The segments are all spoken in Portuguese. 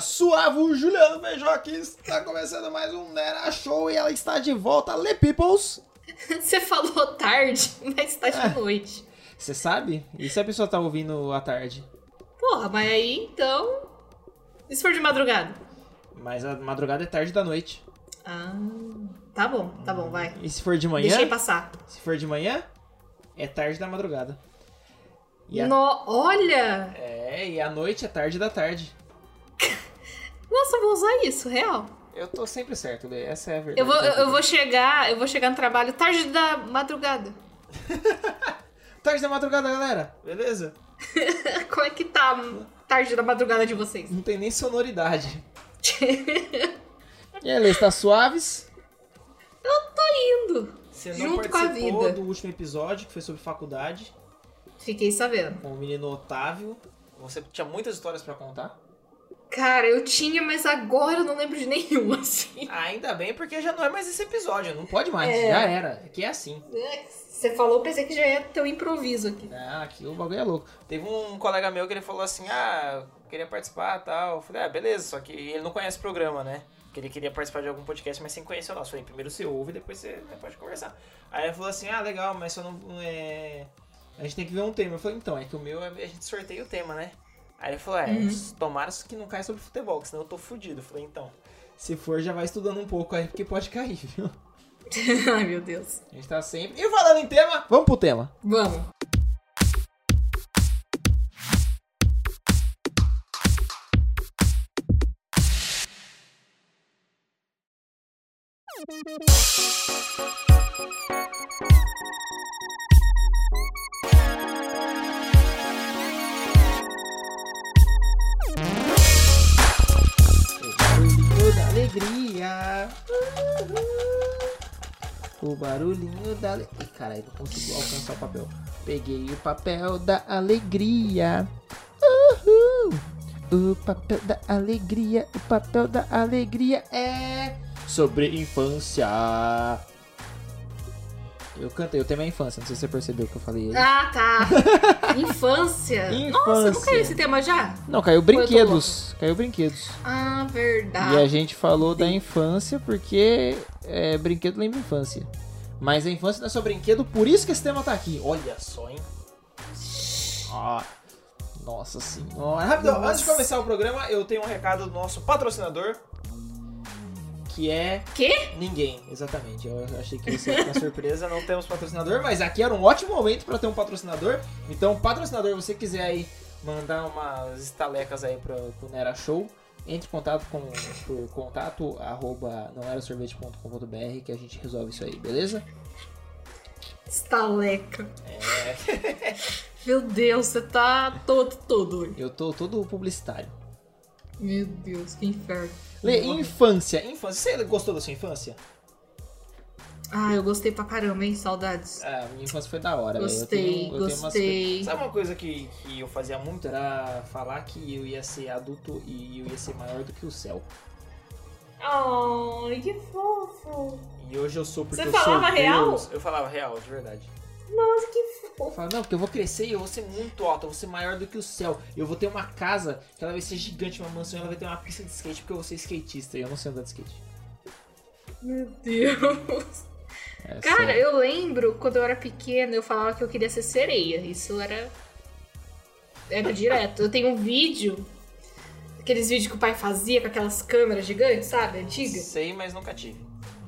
suave, o Juliano Beijoque está começando mais um Nera Show e ela está de volta, Le Peoples. Você falou tarde, mas tá de É. noite. Você sabe? E se a pessoa tá ouvindo à tarde? Porra, mas aí então. E se for de madrugada? Mas a madrugada é tarde da noite. Ah, tá bom, tá bom, vai. E se for de manhã? Deixei passar. Se for de manhã, é tarde da madrugada. E a... No... Olha! É, e a noite é tarde da tarde. Nossa, eu vou usar isso, real. Eu tô sempre certo, Lê. Essa é a verdade. Eu vou, eu, eu vou chegar, eu vou chegar no trabalho tarde da madrugada. Tarde da madrugada, galera. Beleza? Como é que tá a tarde da madrugada de vocês? Não tem nem sonoridade. E aí, Lê, está suaves? Eu tô indo. Você não Junto com a vida. do último episódio, que foi sobre faculdade, Fiquei sabendo. com o menino Otávio. Você tinha muitas histórias pra contar? Cara, eu tinha, mas agora eu não lembro de nenhum, assim. Ainda bem, porque já não é mais esse episódio. Não pode mais, É. já era. Aqui é assim. É, Você falou, eu pensei que já ia ter um improviso aqui. Ah, aqui o bagulho é louco. Teve um colega meu que ele falou assim, ah, eu queria participar e tal. Eu falei, ah, beleza, só que ele não conhece o programa, né? Que ele queria participar de algum podcast, mas sem conhecer o nosso. Eu falei, primeiro você ouve, depois você né, pode conversar. Aí ele falou assim, ah, legal, mas não não é... A gente tem que ver um tema. Eu falei, então, é que o meu, é- a gente sorteia o tema, né? Aí ele falou, é, tomara que não caia sobre futebol, que senão eu tô fudido. Eu falei, então, se for, já vai estudando um pouco aí, porque pode cair, viu? Ai, meu Deus. A gente tá sempre... E falando em tema, vamos pro tema. Vamos. Alegria. O barulhinho da alegria. Caralho, não consigo alcançar o papel. Peguei o papel da alegria. O papel da alegria. O papel da alegria é sobre infância. Eu cantei, o tema é infância, não sei se você percebeu que eu falei aí. Ah, tá. Infância. Nossa, não Infância. caiu esse tema já? Não, caiu brinquedos. Caiu brinquedos. Ah, E verdade. a gente falou da infância porque é, brinquedo lembra infância. Mas a infância não é só brinquedo, por isso que esse tema tá aqui. Olha só, hein? Ó, nossa senhora. Nossa. antes de começar o programa, eu tenho um recado do nosso patrocinador. Que é Quê? ninguém, exatamente. Eu achei que ia ser uma surpresa, não temos patrocinador, mas aqui era um ótimo momento para ter um patrocinador. Então, patrocinador, você quiser aí mandar umas estalecas aí pro, pro Nera Show, entre em contato com por contato arroba não era sorvete.com.br que a gente resolve isso aí, beleza? Estaleca. É, Meu Deus, você tá todo, todo. eu tô todo publicitário. Meu Deus, que inferno. Lê, infância, infância. Você gostou da sua infância? Ah, eu gostei pra caramba, hein? Saudades. Ah, minha infância foi da hora, velho. Eu Gostei, tenho- eu tenho umas gostei. coisas- Sabe uma coisa que, que eu fazia muito? Era falar que eu ia ser adulto e eu ia ser maior do que o céu. Ai, que fofo. E hoje eu sou porque Você eu sou falava real? Deus. Eu falava real, de verdade. Nossa, que fofo. falava, não, porque eu vou crescer e eu vou ser muito alto, eu vou ser maior do que o céu. Eu vou ter uma casa que ela vai ser gigante, uma mansão, e ela vai ter uma pista de skate porque eu vou ser skatista e eu não sei andar de skate. Meu Deus. É, Cara, eu lembro quando eu era pequena, eu falava que eu queria ser sereia. Isso era. Era direto. Eu tenho um vídeo. Aqueles vídeos que o pai fazia com aquelas câmeras gigantes, sabe? Antigas. Sei, mas nunca tive.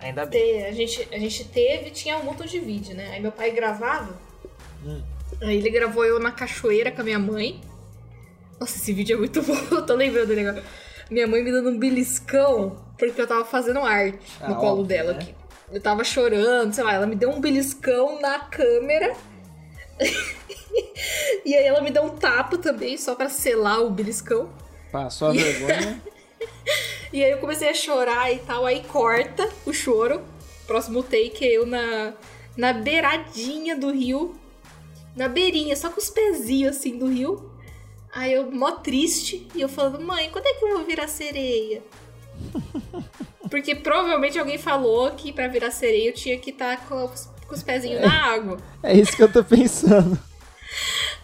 Ainda bem. A gente, a gente teve, tinha um montão de vídeo, né? Aí meu pai gravava. Hum. Aí ele gravou eu na cachoeira com a minha mãe. Nossa, esse vídeo é muito bom, eu tô lembrando dele agora. Minha mãe me dando um beliscão porque eu tava fazendo arte Ah, no colo óbvio, dela né? aqui. Eu tava chorando, sei lá, ela me deu um beliscão na câmera. e aí ela me deu um tapa também, só pra selar o beliscão. Passou a vergonha. E aí eu comecei a chorar e tal, aí corta o choro. Próximo take é eu na, na beiradinha do rio. Na beirinha, só com os pezinhos assim do rio. Aí eu mó triste e eu falando, mãe, quando é que eu vou virar sereia? Porque provavelmente alguém falou que pra virar sereia eu tinha que estar com, os- com os pezinhos na água. É isso que eu tô pensando.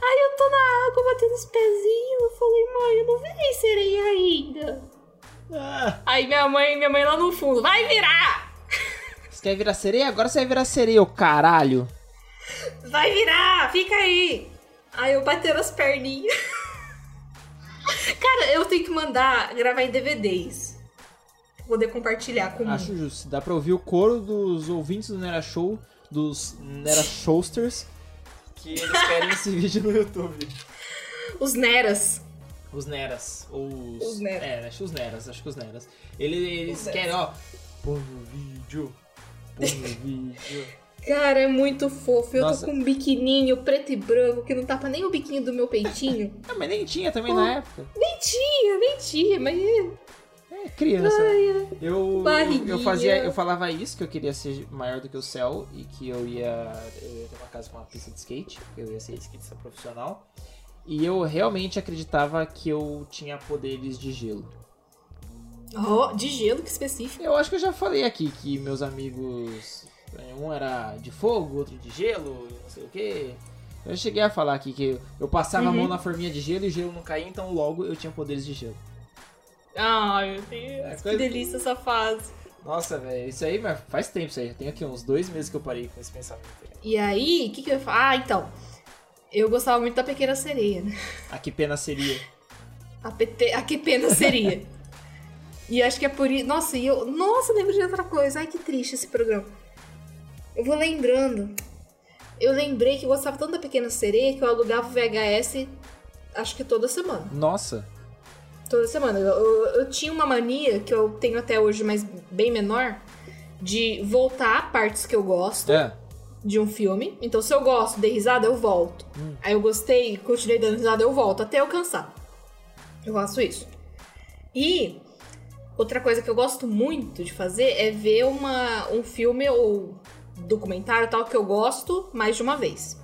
Aí eu tô na água batendo os pezinhos. Eu falei, mãe, eu não virei sereia ainda. Ah, Aí minha mãe, minha mãe lá no fundo, vai virar! você quer virar sereia? Agora você vai virar sereia, ô caralho. Vai virar! Fica aí! Aí eu batendo as perninhas. Cara, eu tenho que mandar gravar em DVDs. Poder compartilhar com o Acho justo. Dá pra ouvir o coro dos ouvintes do Nera Show, dos Nera Showsters, Que eles querem esse vídeo no YouTube. Os Neras. Os Neras. Ou os. Os Neras. É, acho que os Neras, acho que os Neras. Eles, eles Os querem, ó. Põe no vídeo. Põe no vídeo. Cara, é muito fofo. Eu Nossa. tô com um biquininho preto e branco que não tapa nem o biquinho do meu peitinho. Ah, mas nem tinha também na época. nem tinha, nem tinha, mas. É, criança. Eu, Barriguinha. eu fazia, eu falava isso, que eu queria ser maior do que o céu e que eu ia, eu ia ter uma casa com uma pista de skate, que eu ia ser skatista profissional. E eu realmente acreditava que eu tinha poderes de gelo. Ó, de gelo, que específico. Eu acho que eu já falei aqui que meus amigos. Um era de fogo, outro de gelo, não sei o que. Eu cheguei a falar aqui que eu passava a mão na forminha de gelo e o gelo não caía, então logo eu tinha poderes de gelo. Ai, meu Deus. É que coisa- delícia essa fase. Nossa, velho, isso aí faz tempo isso aí. Tem aqui uns dois meses que eu parei com esse pensamento. E aí, o que, que eu ia falar? Ah, então. Eu gostava muito da Pequena Sereia, né? Ah, que pena seria. A, PT, a que pena seria. e acho que é por isso. Nossa, e eu. Nossa, lembro de outra coisa. Ai, que triste esse programa. Eu vou lembrando. Eu lembrei que eu gostava tanto da Pequena Sereia que eu alugava o VHS acho que toda semana. Nossa. Toda semana. Eu, eu, eu tinha uma mania que eu tenho até hoje, mas bem menor, de voltar a partes que eu gosto É. de um filme. Então, se eu gosto, dei risada, eu volto. Aí eu gostei, continuei dando risada, eu volto, até eu cansar. Eu faço isso. E outra coisa que eu gosto muito de fazer é ver uma, um filme ou documentário tal que eu gosto mais de uma vez.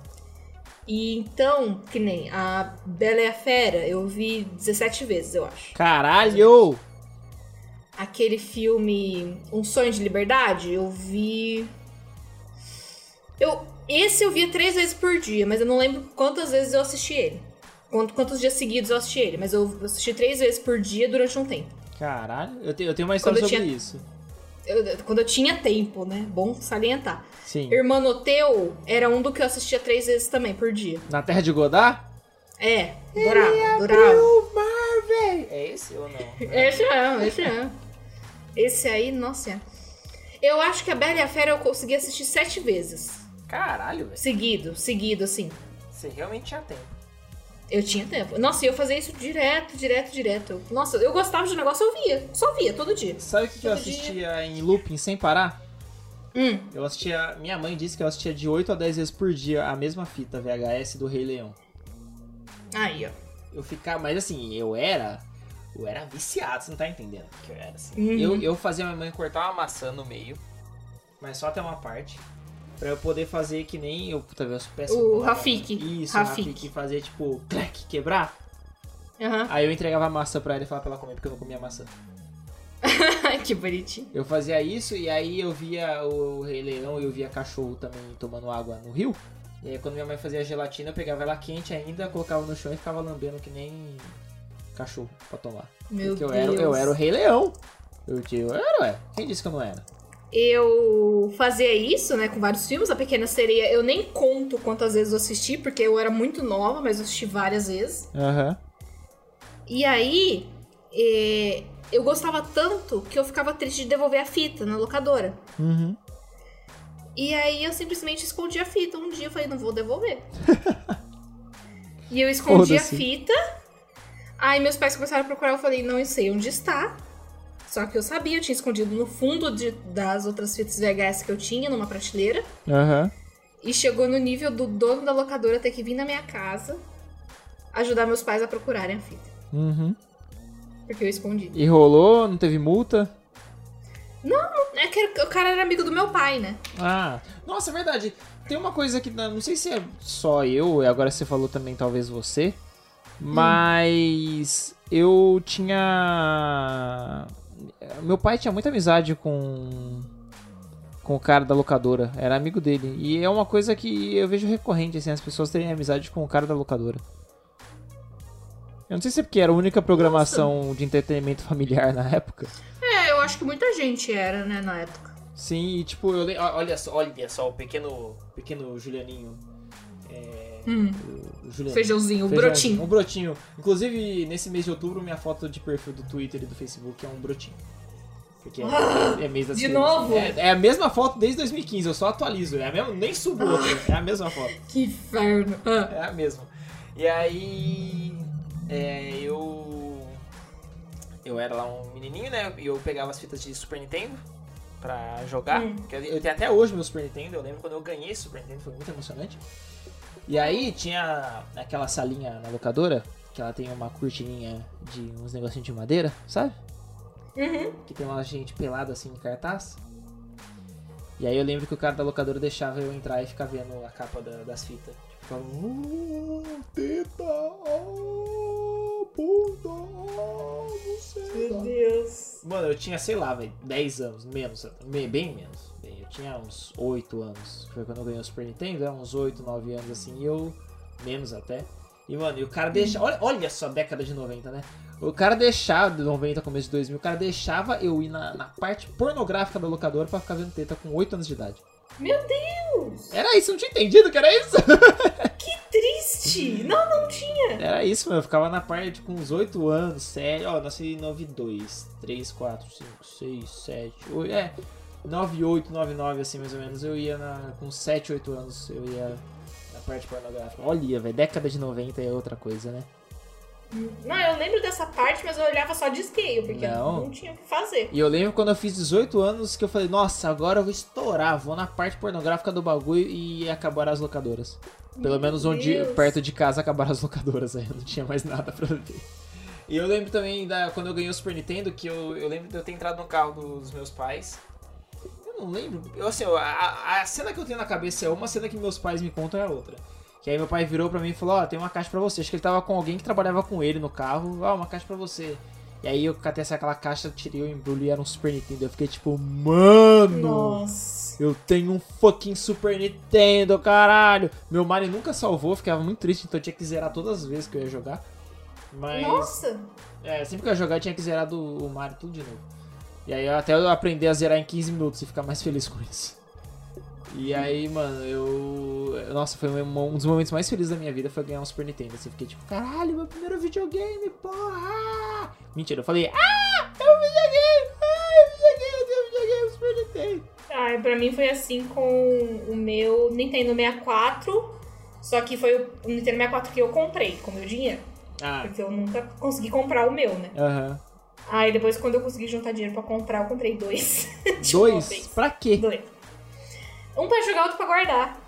E então, que nem a Bela e a Fera, eu vi 17 vezes, eu acho. Caralho! Aquele filme Um Sonho de Liberdade, eu vi. Eu, esse eu via três vezes por dia, mas eu não lembro quantas vezes eu assisti ele. Quant- Quantos dias seguidos eu assisti ele, mas eu assisti três vezes por dia durante um tempo. Caralho, eu tenho, eu tenho uma história sobre tinha- isso. Eu- quando eu tinha tempo, né? Bom salientar. Sim. Irmanoteu era um do que eu assistia três vezes também por dia. Na Terra de Godard? É, adorava, adorava. o mar, velho! É esse ou não? Esse é, esse é. Esse aí, nossa. Eu acho que a Bela e a Fera eu consegui assistir sete vezes. Caralho, velho. Seguido, seguido, assim. Você realmente tinha tempo. Eu tinha tempo. Nossa, e eu fazia isso direto, direto, direto. Nossa, eu gostava de negócio, eu via. Só via, todo dia. Sabe o que, que eu Todo dia. assistia em looping sem parar? Hum. Eu assistia. Minha mãe disse que eu assistia de 8 a 10 vezes por dia a mesma fita VHS do Rei Leão. Aí, ó. Eu ficava. Mas assim, eu era. Eu era viciado, você não tá entendendo. Que eu era assim. Uhum. Eu, eu fazia minha mãe cortar Cortar uma maçã no meio. mas só até uma parte. Pra eu poder fazer que nem eu, puta, eu sou péssimo. O. Rafiki. Isso, Rafiki fazer tipo, quebrar. Aham. Aí eu entregava a maçã pra ela e falava pra ela comer, porque eu não comia maçã. que bonitinho. Eu fazia isso e aí eu via o Rei Leão e eu via cachorro também tomando água no rio. E aí quando minha mãe fazia gelatina, eu pegava ela quente ainda, colocava no chão e ficava lambendo que nem cachorro pra tomar. Meu Porque eu Deus. era, eu era o Rei Leão. Eu, eu era, ué. Quem disse que eu não era? Eu fazia isso, né, com vários filmes. A Pequena Sereia, eu nem conto quantas vezes eu assisti, porque eu era muito nova, mas eu assisti várias vezes. Aham. E aí, é, eu gostava tanto que eu ficava triste de devolver a fita na locadora. Uhum. E aí eu simplesmente escondi a fita. Um dia eu falei, não vou devolver. e eu escondi a fita. Aí meus pais começaram a procurar, eu falei, não sei onde está. Só que eu sabia, eu tinha escondido no fundo de- das outras fitas VHS que eu tinha, numa prateleira. Aham. E chegou no nível do dono da locadora ter que vir na minha casa ajudar meus pais a procurarem a fita. Uhum. Porque eu escondi. E rolou, não teve multa? É que o cara era amigo do meu pai, né? Ah, nossa, é verdade. Tem uma coisa que não sei se é só eu, e agora você falou também talvez você, mas eu tinha meu pai tinha muita amizade com com o cara da locadora, era amigo dele. E é uma coisa que eu vejo recorrente assim, as pessoas terem amizade com o cara da locadora. Eu não sei se é porque era a única programação de entretenimento familiar na época. É, eu acho que muita gente era, né, na época. Sim, e tipo, eu olha só, olha só o pequeno, pequeno Julianinho. É, Hum. Feijãozinho, o Feijãozinho, brotinho. Um brotinho. Inclusive, nesse mês de outubro, minha foto de perfil do Twitter e do Facebook é um brotinho. Porque é, é mês das De crianças. novo? É, é a mesma foto desde 2015, eu só atualizo. É a mesma, nem subo outra, é a mesma foto. Que inferno. Ah. É a mesma. E aí. é, eu. Eu era lá um menininho, né? E eu pegava as fitas de Super Nintendo pra jogar. Hum. Eu tenho até hoje meu Super Nintendo. Eu lembro quando eu ganhei Super Nintendo, foi muito emocionante. E aí tinha aquela salinha na locadora, que ela tem uma cortininha de uns negocinhos de madeira, sabe? Uhum. Que tem uma gente pelada assim em cartaz. E aí eu lembro que o cara da locadora deixava eu entrar e ficar vendo a capa da- das fitas. Tipo. Oh, teta, oh, puta, oh. Meu Deus. Mano, eu tinha, sei lá, velho, 10 anos, menos, me- bem menos. Tinha uns 8 anos. Foi quando eu ganhei o Super Nintendo, é, uns 8, 9 anos assim, e eu. Menos até. E, mano, e o cara deixa. Olha, olha só a década de 90, né? O cara deixava, de 90, começo de 2000, o cara deixava eu ir na, na parte pornográfica da locadora pra ficar vendo teta com 8 anos de idade. Meu Deus. Era isso, não tinha entendido que era isso? Triste. Não, não tinha. Era isso, mano. Eu ficava na parte com uns 8 anos, 7. Ó, nasci em 92, 3, 4, 5, 6, 7, 8. É, 9, 8, 9, 9, assim mais ou menos. Eu ia na, com 7, 8 anos, eu ia na parte pornográfica. Olha, velho, década de 90 é outra coisa, né? Não, eu lembro dessa parte, mas eu olhava só de scale, porque Não. não, tinha o que fazer. E eu lembro quando eu fiz 18 anos que eu falei, nossa, agora eu vou estourar, vou na parte pornográfica do bagulho e acabar as locadoras. Pelo Meu menos onde Deus. perto de casa acabaram as locadoras aí, não tinha mais nada pra ver. E eu lembro também da quando eu ganhei o Super Nintendo que eu, Eu lembro de eu ter entrado no carro dos meus pais. Não lembro, eu assim, a- a, cena que eu tenho na cabeça é uma, a cena que meus pais me contam é outra. Que aí meu pai virou pra mim e falou, ó, tem uma caixa pra você. Acho que ele tava com alguém que trabalhava com ele no carro, ó, uma caixa pra você. E aí eu catei essa aquela caixa, tirei o embrulho e era um Super Nintendo. Eu fiquei tipo, mano! Nossa. Eu tenho um fucking Super Nintendo, caralho! Meu Mario nunca salvou, eu ficava muito triste, então eu tinha que zerar todas as vezes que eu ia jogar. Mas. Nossa. É, sempre que eu ia jogar eu tinha que zerar do, o Mario tudo de novo. E aí até eu aprender a zerar em 15 minutos e ficar mais feliz com isso. E aí, mano, eu. Nossa, foi um, dos momentos mais felizes da minha vida foi ganhar um Super Nintendo. Assim, fiquei tipo, caralho, meu primeiro videogame, porra! Mentira, eu falei, ah, é um videogame! Ah, é um videogame, eu tenho um videogame, Super Nintendo! Ai, pra mim foi assim com o meu Nintendo 64. Só que foi o Nintendo 64 que eu comprei com o meu dinheiro. Ah, Porque eu nunca consegui comprar o meu, né? aham. Aí depois, quando eu consegui juntar dinheiro pra comprar, eu comprei dois. Dois? Pra quê? Dois. Um pra jogar, outro pra guardar.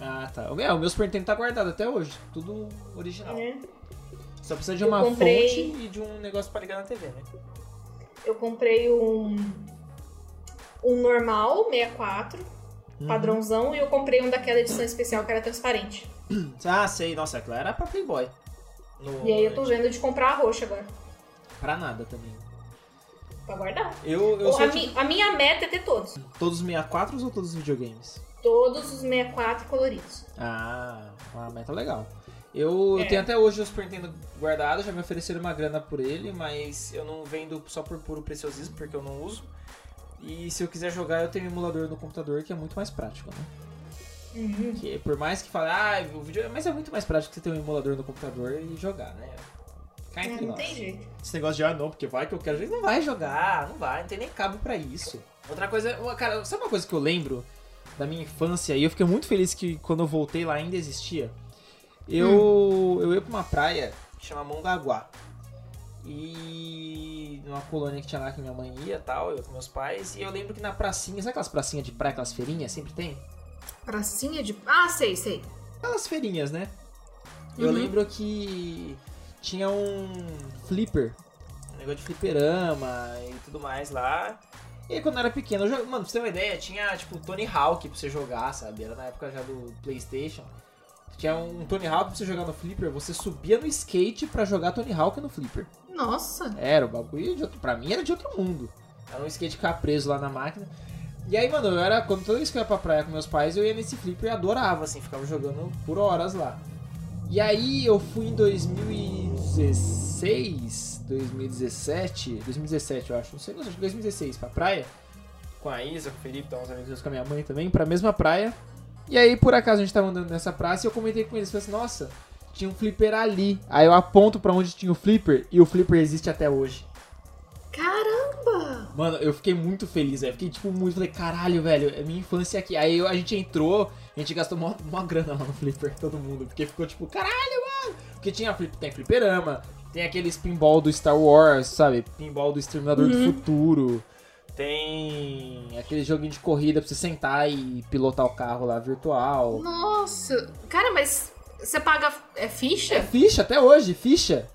Ah, tá. O meu, o meu Super Nintendo tá guardado até hoje. Tudo original. Né? Só precisa de Eu uma comprei- fonte. E de um negócio pra ligar na TV, né? Eu comprei um. Um normal, 64, Uhum. padrãozão, e eu comprei um daquela edição especial que era transparente. Ah, sei. Nossa, aquilo era pra Playboy. No- E aí eu tô vendo de comprar a roxa agora. Pra nada também. Pra guardar. Eu, eu a, mi- tipo, a minha meta é ter todos. todos os 64 ou todos os videogames? Todos os 64 coloridos. Ah, uma meta legal. Eu, eu É. tenho até hoje o Super Nintendo guardado, já me ofereceram uma grana por ele, mas eu não vendo só por puro preciosismo, porque eu não uso. E se eu quiser jogar, eu tenho um emulador no computador, que é muito mais prático, né? Uhum. Que por mais que fale, ah, o vídeo. Mas é muito mais prático você ter um emulador no computador e jogar, né? Cá entre não nós. tem jeito. Esse negócio de ah, não, porque vai que eu quero jogar. Não vai jogar, não vai, não tem nem cabo pra isso. Outra coisa, uma- cara, sabe uma coisa que eu lembro da minha infância e eu fiquei muito feliz que quando eu voltei lá ainda existia? Eu, eu ia pra uma praia que chama Mongaguá. E numa colônia que tinha lá que minha mãe ia tal, eu com meus pais. E eu lembro que na pracinha, sabe aquelas pracinhas de praia, aquelas feirinhas? Sempre tem? Pracinha de. Ah, sei, sei. Aquelas feirinhas, né? Eu Uhum. lembro que tinha um flipper, um negócio de fliperama e tudo mais lá. E aí, quando eu era pequeno, eu mano, pra você ter uma ideia, tinha tipo Tony Hawk pra você jogar, sabe? Era na época já do PlayStation. Tinha um Tony Hawk pra você jogar no flipper, você subia no skate pra jogar Tony Hawk no flipper. Nossa. Era, o bagulho de outro, pra mim era de outro mundo. Era um skate ficar preso lá na máquina. E aí, mano, eu era, quando toda vez que eu ia pra praia com meus pais, eu ia nesse flipper e adorava, assim, ficava jogando por horas lá. E aí eu fui em 2016, 2017, 2017 eu acho, não sei, não, acho que 2016 pra praia, Com a Isa, com o Felipe, uns amigos meus com a minha mãe também, pra mesma praia. E aí, por acaso, a gente tava andando nessa praça e eu comentei com eles, falei assim, nossa, tinha um flipper ali. Aí eu aponto pra onde tinha o flipper e o flipper existe até hoje. Caramba! Mano, eu fiquei muito feliz, velho. Fiquei, tipo, muito. Falei, caralho, velho, é minha infância aqui. Aí a gente entrou, a gente gastou uma, uma grana lá no flipper, todo mundo. Porque ficou, tipo, caralho, mano. Porque tinha tem fliperama, tem aqueles pinball do Star Wars, sabe? Pinball do Exterminador Uhum. do Futuro. Tem aquele joguinho de corrida pra você sentar e pilotar o carro lá virtual. Nossa! Cara, mas você paga. É ficha? É ficha até hoje, ficha.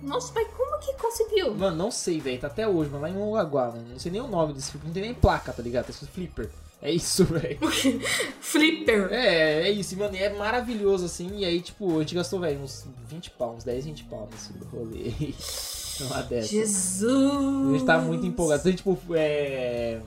Nossa, mas como que conseguiu? Mano, não sei, velho. Tá até hoje, mas lá em Mongaguá, mano. Não sei nem o nome desse flipper. Não tem nem placa, tá ligado? Tá escrito flipper. É isso, velho. Flipper. É, é isso, mano, e é maravilhoso, assim, e aí, tipo, a gente gastou, velho, uns 20 pau, uns 10, 20 pau nesse rolê. Numa dessa. Jesus! A gente tá muito empolgado. Tem, tipo, é...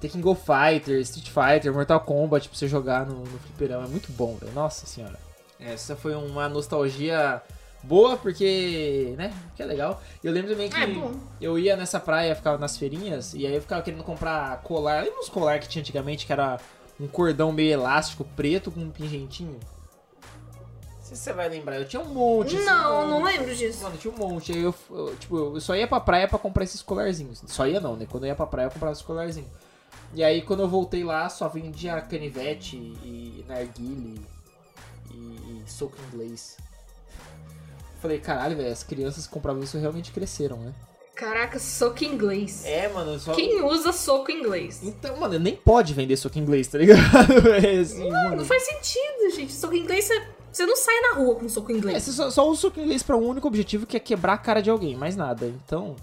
Tekken Go Fighter, Street Fighter, Mortal Kombat pra você jogar no, no fliperama. É muito bom, velho. Nossa senhora. Essa foi uma nostalgia boa, porque, né, que é legal. E eu lembro também que É eu ia nessa praia, ficava nas feirinhas, e aí eu ficava querendo comprar colar. Lembra os colar que tinha antigamente, que era um cordão meio elástico, preto, com um pingentinho? Não sei se você vai lembrar, eu tinha um monte. assim, Não, um não lembro disso. Mano, tinha um monte. Aí eu, eu, tipo, eu só ia pra praia pra comprar esses colarzinhos. Só ia não, né? Quando eu ia pra praia eu comprava esses colarzinhos. E aí quando eu voltei lá, só vendia canivete e narguile e, e soco inglês. Falei, caralho, velho, as crianças que compravam isso realmente cresceram, né? Caraca, soco inglês. É, mano, só. Quem usa soco inglês? Então, mano, nem pode vender soco inglês, tá ligado? É assim, Não, mano. não faz sentido, gente. Soco inglês, você, você não sai na rua com soco É, inglês. você só, só usa o soco inglês pra um único objetivo que é quebrar a cara de alguém, mais nada. Então.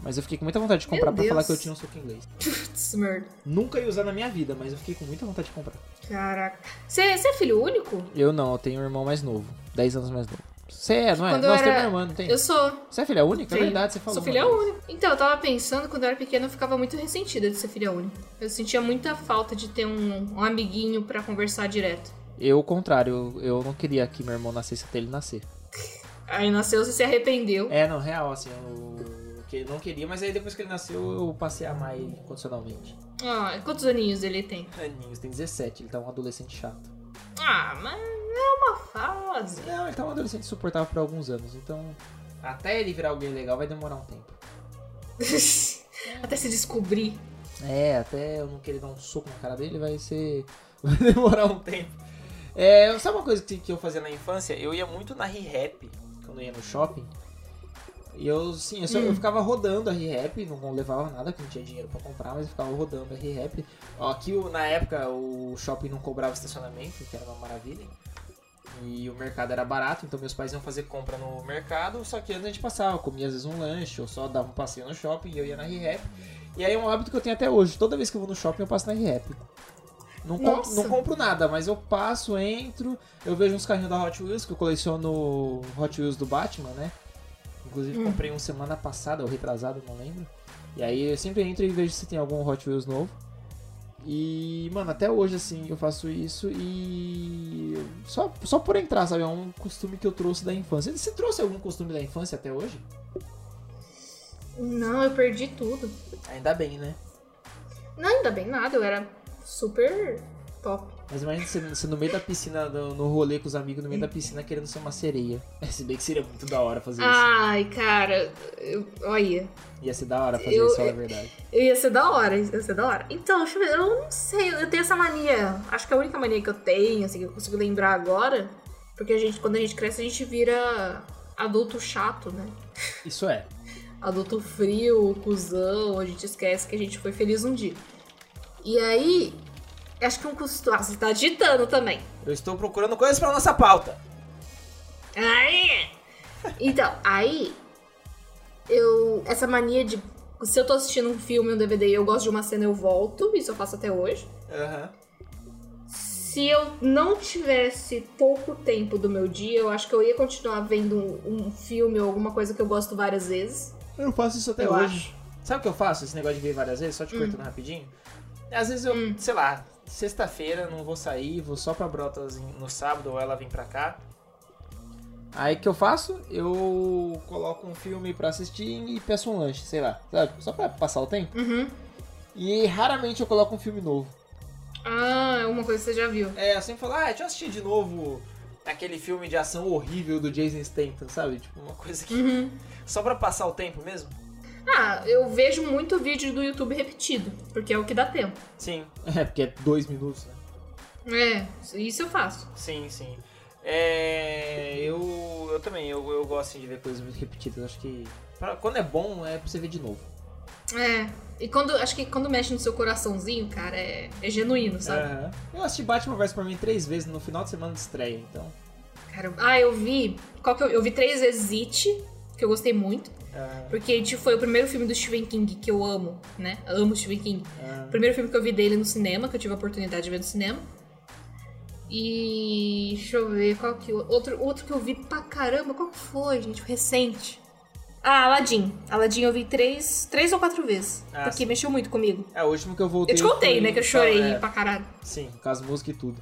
Mas eu fiquei com muita vontade de comprar pra falar que eu tinha um soco inglês. Putz, merda. Nunca ia usar na minha vida, mas eu fiquei com muita vontade de comprar. Caraca. Você, você é filho único? Eu não, eu tenho um irmão mais novo. 10 anos mais novo. Você é, não é? Quando eu Nossa, tem era- uma irmã, não tem? Eu sou. Você é filha única? É Sim. verdade, você falou. Sou filha vez. única. Então, eu tava pensando, quando eu era pequena, eu ficava muito ressentida de ser filha única. Eu sentia muita falta de ter um, um amiguinho pra conversar direto. Eu, o contrário, eu, eu não queria que meu irmão nascesse até ele nascer. Aí nasceu, você se arrependeu. É, não, real, assim, eu, que não queria, mas aí depois que ele nasceu, eu passei a amar ele incondicionalmente. Ah, quantos aninhos ele tem? Aninhos, tem 17, ele tá um adolescente chato. Ah, mas é uma fase. Não, ele tá um adolescente suportável por alguns anos, então. Até ele virar alguém legal vai demorar um tempo. Até se descobrir. É, até eu não querer dar um soco na cara dele vai ser. Vai demorar um tempo. É, sabe uma coisa que, que eu fazia na infância? Eu ia muito na ReHap, quando eu ia no shopping. E eu, sim, eu, só- eu ficava rodando a ReHap, não levava nada, que não tinha dinheiro pra comprar, mas eu ficava rodando a ReHap. Ó, Aqui, na época, o shopping não cobrava estacionamento, que era uma maravilha. E o mercado era barato, então meus pais iam fazer compra no mercado, só que antes a gente passava, comia às vezes um lanche, ou só dava um passeio no shopping e eu ia na ReHap. E aí é um hábito que eu tenho até hoje, toda vez que eu vou no shopping eu passo na ReHap. Não, com- Nossa. não compro nada, mas eu passo, entro, eu vejo uns carrinhos da Hot Wheels, que eu coleciono Hot Wheels do Batman, né? Inclusive comprei um semana passada, ou retrasado, não lembro. E aí eu sempre entro e vejo se tem algum Hot Wheels novo. E, mano, até hoje, assim, eu faço isso e. Só, só por entrar, sabe? É um costume que eu trouxe da infância. Você trouxe algum costume da infância até hoje? Não, eu perdi tudo. Ainda bem, né? Não, ainda bem nada, eu era super top. Mas imagina você, você no meio da piscina, no, no rolê com os amigos, no meio da piscina, querendo ser uma sereia. Se bem que seria muito da hora fazer isso. Ai, cara, eu, olha, Ia ser da hora fazer Eu- isso, a verdade. eu ia ser da hora, ia ser da hora. Então, deixa eu ver, eu não sei, eu tenho essa mania, acho que é a única mania que eu tenho, assim, que eu consigo lembrar agora, porque a gente, quando a gente cresce, a gente vira adulto chato, né? Isso é. adulto frio, cuzão, a gente esquece que a gente foi feliz um dia. E aí, acho que um costume. Ah, você tá digitando também. Eu estou procurando coisas pra nossa pauta. Aí! Então, aí. Eu. Essa mania de. Se eu tô assistindo um filme, um DVD e eu gosto de uma cena, eu volto. Isso eu faço até hoje. Aham. Se eu não tivesse pouco tempo do meu dia, eu acho que eu ia continuar vendo um, um filme ou alguma coisa que eu gosto várias vezes. Eu faço isso até Eu hoje. acho. Sabe o que eu faço? Esse negócio de ver várias vezes, só te cortando rapidinho. Às vezes eu, sei lá, sexta-feira não vou sair, vou só pra Brotas no sábado ou ela vem pra cá. Aí o que eu faço? Eu coloco um filme pra assistir e peço um lanche, sei lá. Sabe? Só pra passar o tempo. Uhum. E raramente eu coloco um filme novo. Ah, é uma coisa que você já viu. É, eu sempre falo, ah, deixa eu assistir de novo aquele filme de ação horrível do Jason Statham, sabe? Tipo, Uma coisa que. Uhum. Só pra passar o tempo mesmo? Ah, eu vejo muito vídeo do YouTube repetido, porque é o que dá tempo. Sim, é, porque é dois minutos, né? É, isso eu faço. sim, sim. É. Eu. Eu também, eu, eu gosto assim, de ver coisas. Coisas repetidas, acho que. pra- quando é bom, é pra você ver de novo. É. E quando, acho que quando mexe no seu coraçãozinho, cara, é, é genuíno, sabe? Aham. Eu assisti Batman vs Superman três vezes no final de semana de estreia, então. Cara, eu- ah, eu vi. Qual que eu, eu vi três vezes It, que eu gostei muito. Ah, Porque It foi o primeiro filme do Stephen King que eu amo, né? Amo Stephen King. ah, O primeiro filme que eu vi dele no cinema, que eu tive a oportunidade de ver no cinema. E. Deixa eu ver, qual que. Outro, outro que eu vi pra caramba, qual que foi, gente? Recente. Ah, Aladdin. Aladdin eu vi três, três ou quatro vezes. Ah, porque sim. mexeu muito comigo. É, o último que eu voltei. Eu te contei, foi- né? Que eu chorei é. pra caralho. sim. Com as músicas e tudo.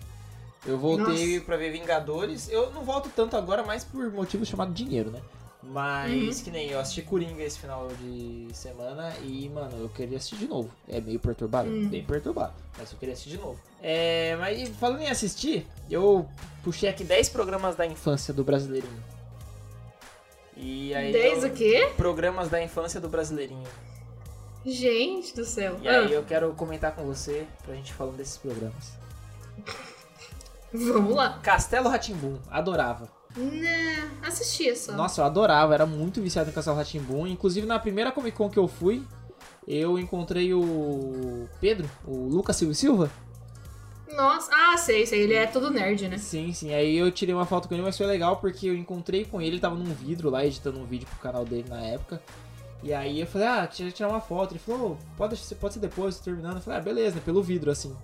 Eu voltei. Nossa. Pra ver Vingadores, eu não volto tanto agora, mas Por motivo chamado dinheiro, né? Mas Uhum. que nem eu assisti Coringa esse final de semana E, mano, eu queria assistir de novo. É meio perturbado? Hum. Bem perturbado. mas eu queria assistir de novo. É, mas falando em assistir, eu puxei aqui 10 programas da infância. Do brasileirinho. E aí. Dez eu- o quê? Programas da infância do brasileirinho. Gente do céu. E aí Ah, eu quero comentar com você pra gente falando desses programas. Vamos lá. Castelo Ratimbum, adorava. Né, assistia só. Nossa, eu adorava, era muito viciado em Castelo Ratimbum. Inclusive na primeira Comic Con que eu fui, eu encontrei o Pedro, o Lucas Silva Silva. Nossa, ah, sei, sei. Ele é todo nerd, né? Sim, sim. Aí eu tirei uma foto com ele, mas foi legal porque eu encontrei com ele, ele tava num vidro lá, editando um vídeo pro canal dele na época. E aí eu falei, ah, deixa eu tirar uma foto. Ele falou, "Oh, pode, pode ser depois, tô terminando. Eu falei, ah, beleza, pelo vidro, assim.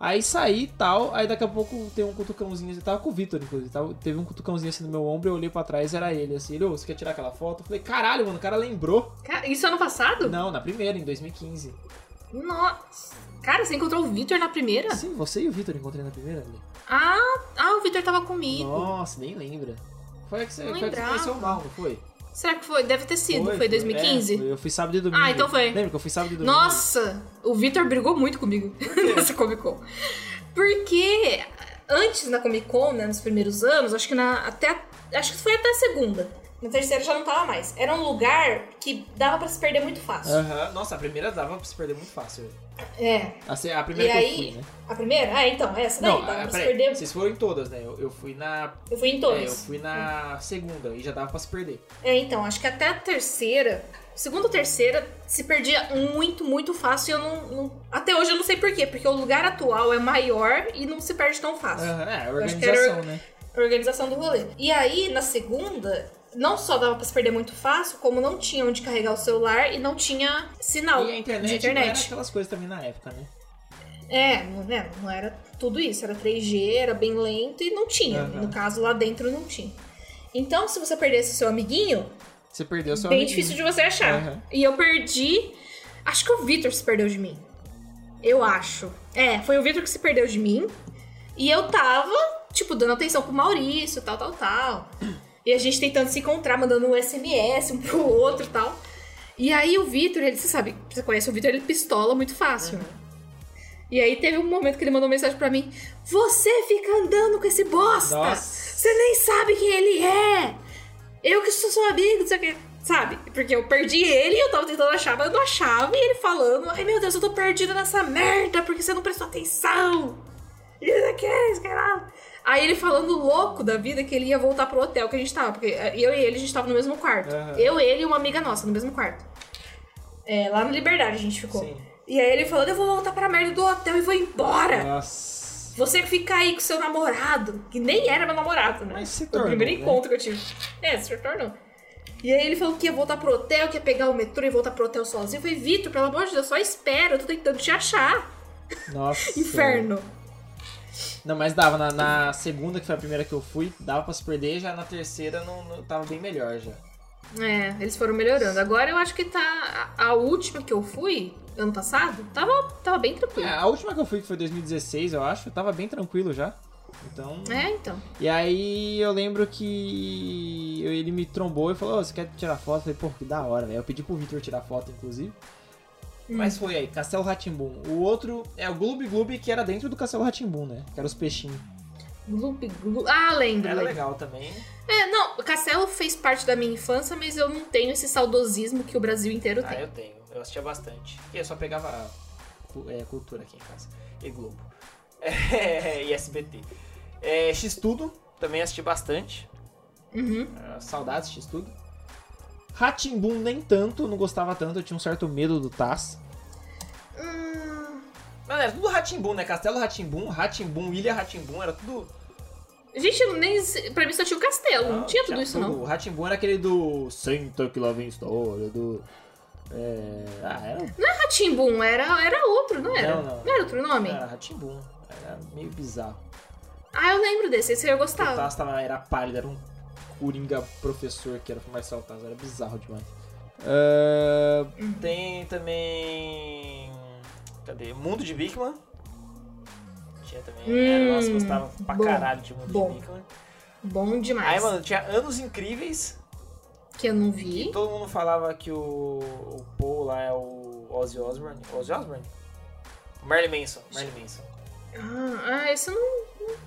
Aí saí e tal, aí daqui a pouco tem um cutucãozinho, ele tava com o Vitor, inclusive. Tava, teve um cutucãozinho assim no meu ombro, eu olhei pra trás, era ele, assim. Ele, ô, você quer tirar aquela foto? Eu falei, caralho, mano, o cara lembrou. Cara, isso ano passado? Não, na primeira, em 2015. Nossa. Cara, você encontrou o Victor na primeira? Sim, você e o Vitor encontrei na primeira ali. Ah, ah, o Victor tava comigo. Nossa, nem lembra. Foi a que você, foi a que você conheceu mal, não foi? Será que foi? Deve ter sido. Foi, 2015? É, foi. Eu fui sábado e domingo. Ah, então foi. Lembra que eu fui sábado e domingo? Nossa, o Victor brigou muito comigo nessa Comic Con. Porque antes na Comic Con, né, nos primeiros anos, acho que na até acho que foi até a segunda. Na terceira já não tava mais. Era um lugar que dava pra se perder muito fácil. Aham. Nossa, a primeira dava pra se perder muito fácil. É. A, se- a E primeira eu aí, fui, né? a primeira? Ah, então, essa daí, Não, peraí, perder. Vocês foram em todas, né? Eu, eu fui na. Eu fui em É, eu todas. fui na segunda e já dava pra se perder. É, então, acho que até a terceira, segunda ou terceira, se perdia muito, muito fácil e eu não, não- Até hoje eu não sei por quê, porque o lugar atual é maior e não se perde tão fácil. Aham, é, a que era- organização, né? Organização do rolê. E aí, na segunda, não só dava pra se perder muito fácil, como não tinha onde carregar o celular e não tinha sinal E a internet, de não era internet. aquelas coisas também na época, né? É, não, né, não era tudo isso, era 3G, era bem lento e não tinha. Aham. No caso, lá dentro não tinha. Então, se você perdesse seu amiguinho, Você perdeu seu bem amiguinho. difícil de você achar. Aham. E eu perdi. Acho que o Victor se perdeu de mim. Eu acho. É, foi o Victor que se perdeu de mim. E eu tava, tipo, dando atenção pro Maurício, tal, tal, tal. E a gente tentando se encontrar, mandando um SMS um pro outro e tal. E aí o Victor, ele, você sabe, você conhece o Victor, ele pistola muito fácil. né? E aí teve um momento que ele mandou mensagem pra mim: Você fica andando com esse bosta! Nossa. Você nem sabe quem ele é! Eu que sou seu amigo, não sei o que. Sabe? Porque eu perdi ele e eu tava tentando achar, mas eu não achava. E ele falando: Ai meu Deus, eu tô perdida nessa merda porque você não prestou atenção. E isso aqui, isso que lá. Aí ele falando louco da vida que ele ia voltar pro hotel que a gente tava. Porque eu e ele, a gente tava no mesmo quarto. Aham. Eu, ele e uma amiga nossa no mesmo quarto. É, lá no Liberdade a gente ficou. Sim. E aí ele falando: Eu vou voltar pra merda do hotel e vou embora. Nossa. Você que fica aí com seu namorado, que nem era meu namorado, né? Mas se Foi o tornou, primeiro né? encontro que eu tive. É, se tornou. E aí ele falou que ia voltar pro hotel, que ia pegar o metrô e voltar pro hotel sozinho. Eu falei, Vitor, pelo amor de Deus, só espera, eu tô tentando te achar. Nossa. Inferno. Não, mas dava. Na, na segunda, que foi a primeira que eu fui, dava pra se perder. Já na terceira, não, não- tava bem melhor já. É, eles foram melhorando. Agora eu acho que tá. A, a última que eu fui, ano passado, tava, tava bem tranquilo. É, a última que eu fui, que foi 2016, eu acho, tava bem tranquilo já. Então. É, então. E aí eu lembro que ele me trombou e falou, "Ô, você quer tirar foto? Eu falei, pô, que da hora, velho. Eu pedi pro Victor tirar foto, inclusive. Hum. Mas foi aí, Castelo Ratimbum. O outro é o Gloob Gloob, que era dentro do Castelo Ratimbum, né? Que era os peixinhos. Gloop, gloop. Ah, lembro. Era lembro. legal também. É, não, Castelo fez parte da minha infância, mas eu não tenho esse saudosismo que o Brasil inteiro Ah, tem. eu tenho. Eu assistia bastante. E eu só pegava é, cultura aqui em casa. E Globo. É, e SBT. É, X-Tudo, também assisti bastante. Uhum. É, Saudades, X-Tudo. Ratimbum nem tanto, não gostava tanto, eu tinha um certo medo do Taz. Hum, Mano, era tudo Ratimbum, né? Castelo Ratimbum, Ratimbum, Ilha Ratimbum, era tudo. Gente, eu nem. Pra mim só tinha o castelo, não, tinha tudo isso, não. O Ratimbum era aquele do Senta que lá vem história, do. É. Ah, era. Não é Ratimbum, era, era outro, não era? Não, não. era outro nome? Era Ratimbum. Era meio bizarro. Ah, eu lembro desse, esse eu O gostava. Taz tava, era pálido, era um coringa professor que era o Marcelo Taz, era bizarro demais. Ah, Tem também. Cadê? Mundo de Bigman. Tinha também. Hum, Nossa, gostava pra bom, caralho de Mundo bom. de Bigman. Bom demais. Aí, mano, tinha Anos Incríveis. que eu não vi. todo mundo falava que o, o Paul lá é o Ozzy Osbourne. Ozzy Osbourne? Marley Manson. Marley Manson. Ah, ah, esse eu não,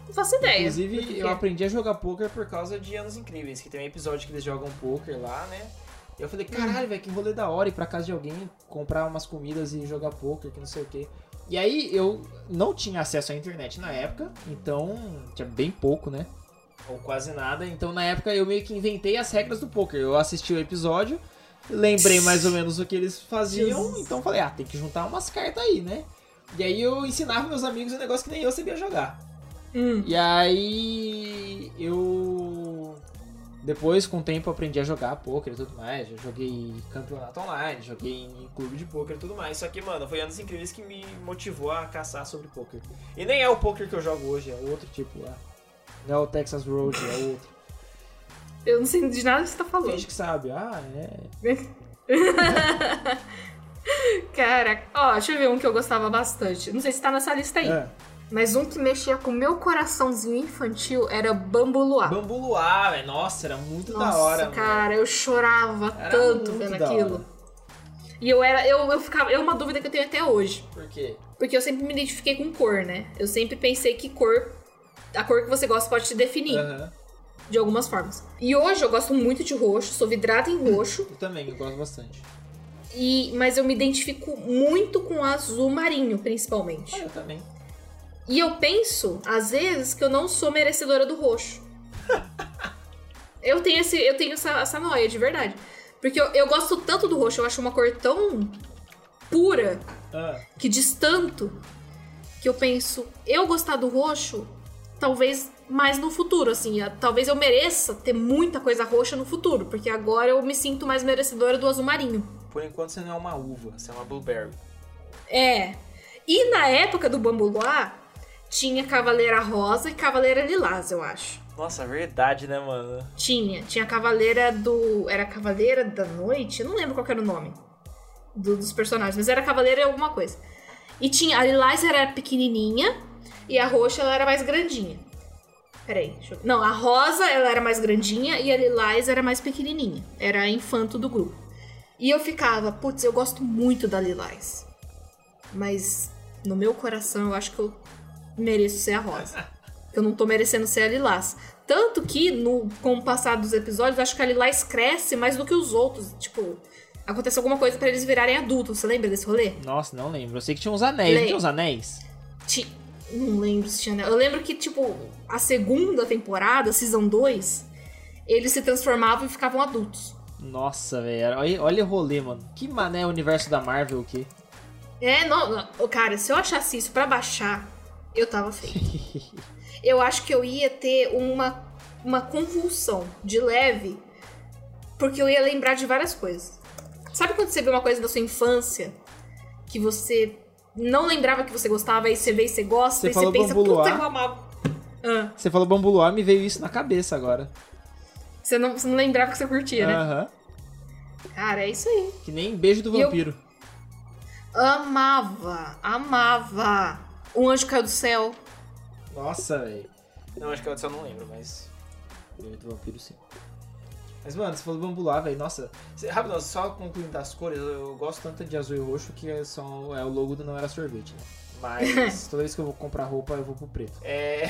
não faço ideia. inclusive, eu é. aprendi a jogar poker por causa de Anos Incríveis, que tem um episódio que eles jogam poker lá, né? E eu falei, caralho, velho, que rolê da hora ir pra casa de alguém, comprar umas comidas e jogar poker, que não sei o quê. E aí eu não tinha acesso à internet na época, então tinha bem pouco, né? Ou quase nada. Então na época eu meio que inventei as regras do poker. Eu assisti o episódio, lembrei mais ou menos o que eles faziam, então falei, ah, tem que juntar umas cartas aí, né? E aí eu ensinava meus amigos um negócio que nem eu sabia jogar. Hum. E aí eu depois com o tempo aprendi a jogar poker e tudo mais. Já joguei campeonato online, joguei em clube de poker e tudo mais. Só que, mano, foi Anos Incríveis que me motivou a caçar sobre poker. E nem é o poker que eu jogo hoje, é É outro tipo lá. Não é o Texas Road, é outro. Eu não sei de nada que você tá falando. Finge que sabe. Ah, é. Cara, ó, deixa eu ver um que eu gostava bastante. Não sei se tá nessa lista aí. é. Mas um que mexia com o meu coraçãozinho infantil era Bambu Luar. Bambu Luar. Nossa, era muito Nossa, da hora, mano. cara, eu chorava Era tanto vendo aquilo. hora. E eu era, eu, eu ficava, é uma dúvida que eu tenho até hoje. Por quê? Porque eu sempre me identifiquei com cor, né? Eu sempre pensei que cor, a cor que você gosta pode te definir, Aham. de algumas formas. E hoje eu gosto muito de roxo, sou vidrada em roxo, Eu também, eu gosto bastante. e, mas eu me identifico muito com azul marinho, principalmente. Ah, eu também. E eu penso, às vezes, que eu não sou merecedora do roxo. eu tenho, esse, eu tenho essa, essa noia, de verdade. Porque eu, eu gosto tanto do roxo, eu acho uma cor tão pura, Ah, que diz tanto, que eu penso, eu gostar do roxo, talvez mais no futuro, assim. Talvez eu mereça ter muita coisa roxa no futuro, porque agora eu me sinto mais merecedora do azul marinho. Por enquanto você não é uma uva, você é uma blueberry. É. E na época do Bambu Luar, tinha Cavaleira Rosa e Cavaleira Lilás, eu acho. Nossa, verdade, né, mano? Tinha. Tinha a Cavaleira do. Era Cavaleira da Noite? Eu não lembro qual era o nome do- dos personagens, mas era Cavaleira alguma coisa. E tinha. A Lilás era pequenininha e a Roxa ela era mais grandinha. Peraí, deixa eu... Não, a Rosa ela era mais grandinha e a Lilás era mais pequenininha. Era a infanto do grupo. E eu ficava, putz, eu gosto muito da Lilás. Mas no meu coração eu acho que eu mereço ser a Rosa. Eu não tô merecendo ser a Lilás. Tanto que, no, com o passar dos episódios, acho que a Lilás cresce mais do que os outros. Tipo, acontece alguma coisa pra eles virarem adultos. Você lembra desse rolê? nossa, não lembro. Eu sei que tinha uns anéis. Não tinha uns anéis? Ti- Não lembro se tinha. Eu lembro que, tipo, a segunda temporada, Season 2, eles se transformavam e ficavam adultos. Nossa, velho. Olha, olha o rolê, mano. Que mané o universo da Marvel o quê? É, não, não. Cara, se eu achasse isso pra baixar, eu tava feito. eu acho que eu ia ter uma, uma convulsão de leve, porque eu ia lembrar de várias coisas. Sabe quando você vê uma coisa da sua infância que você não lembrava que você gostava, aí você vê e você gosta, Você e você pensa, Bambu puta, eu amava. Ah, Você falou Bambu Luar, me veio isso na cabeça agora. você, não, você não lembrava que você curtia, né? Aham. Cara, é isso aí. Que nem beijo do E eu- vampiro. Amava, amava. Um anjo caiu do céu. Nossa, velho. Não, acho que a outra eu não lembro, mas. Bebê do vampiro, sim. Mas, mano, você falou bambu lá, velho. Nossa, rápido, só concluindo das cores, eu, eu gosto tanto de azul e roxo que é, só, é o logo do Não Era Sorvete, né? Mas toda vez que eu vou comprar roupa, eu vou pro preto. É.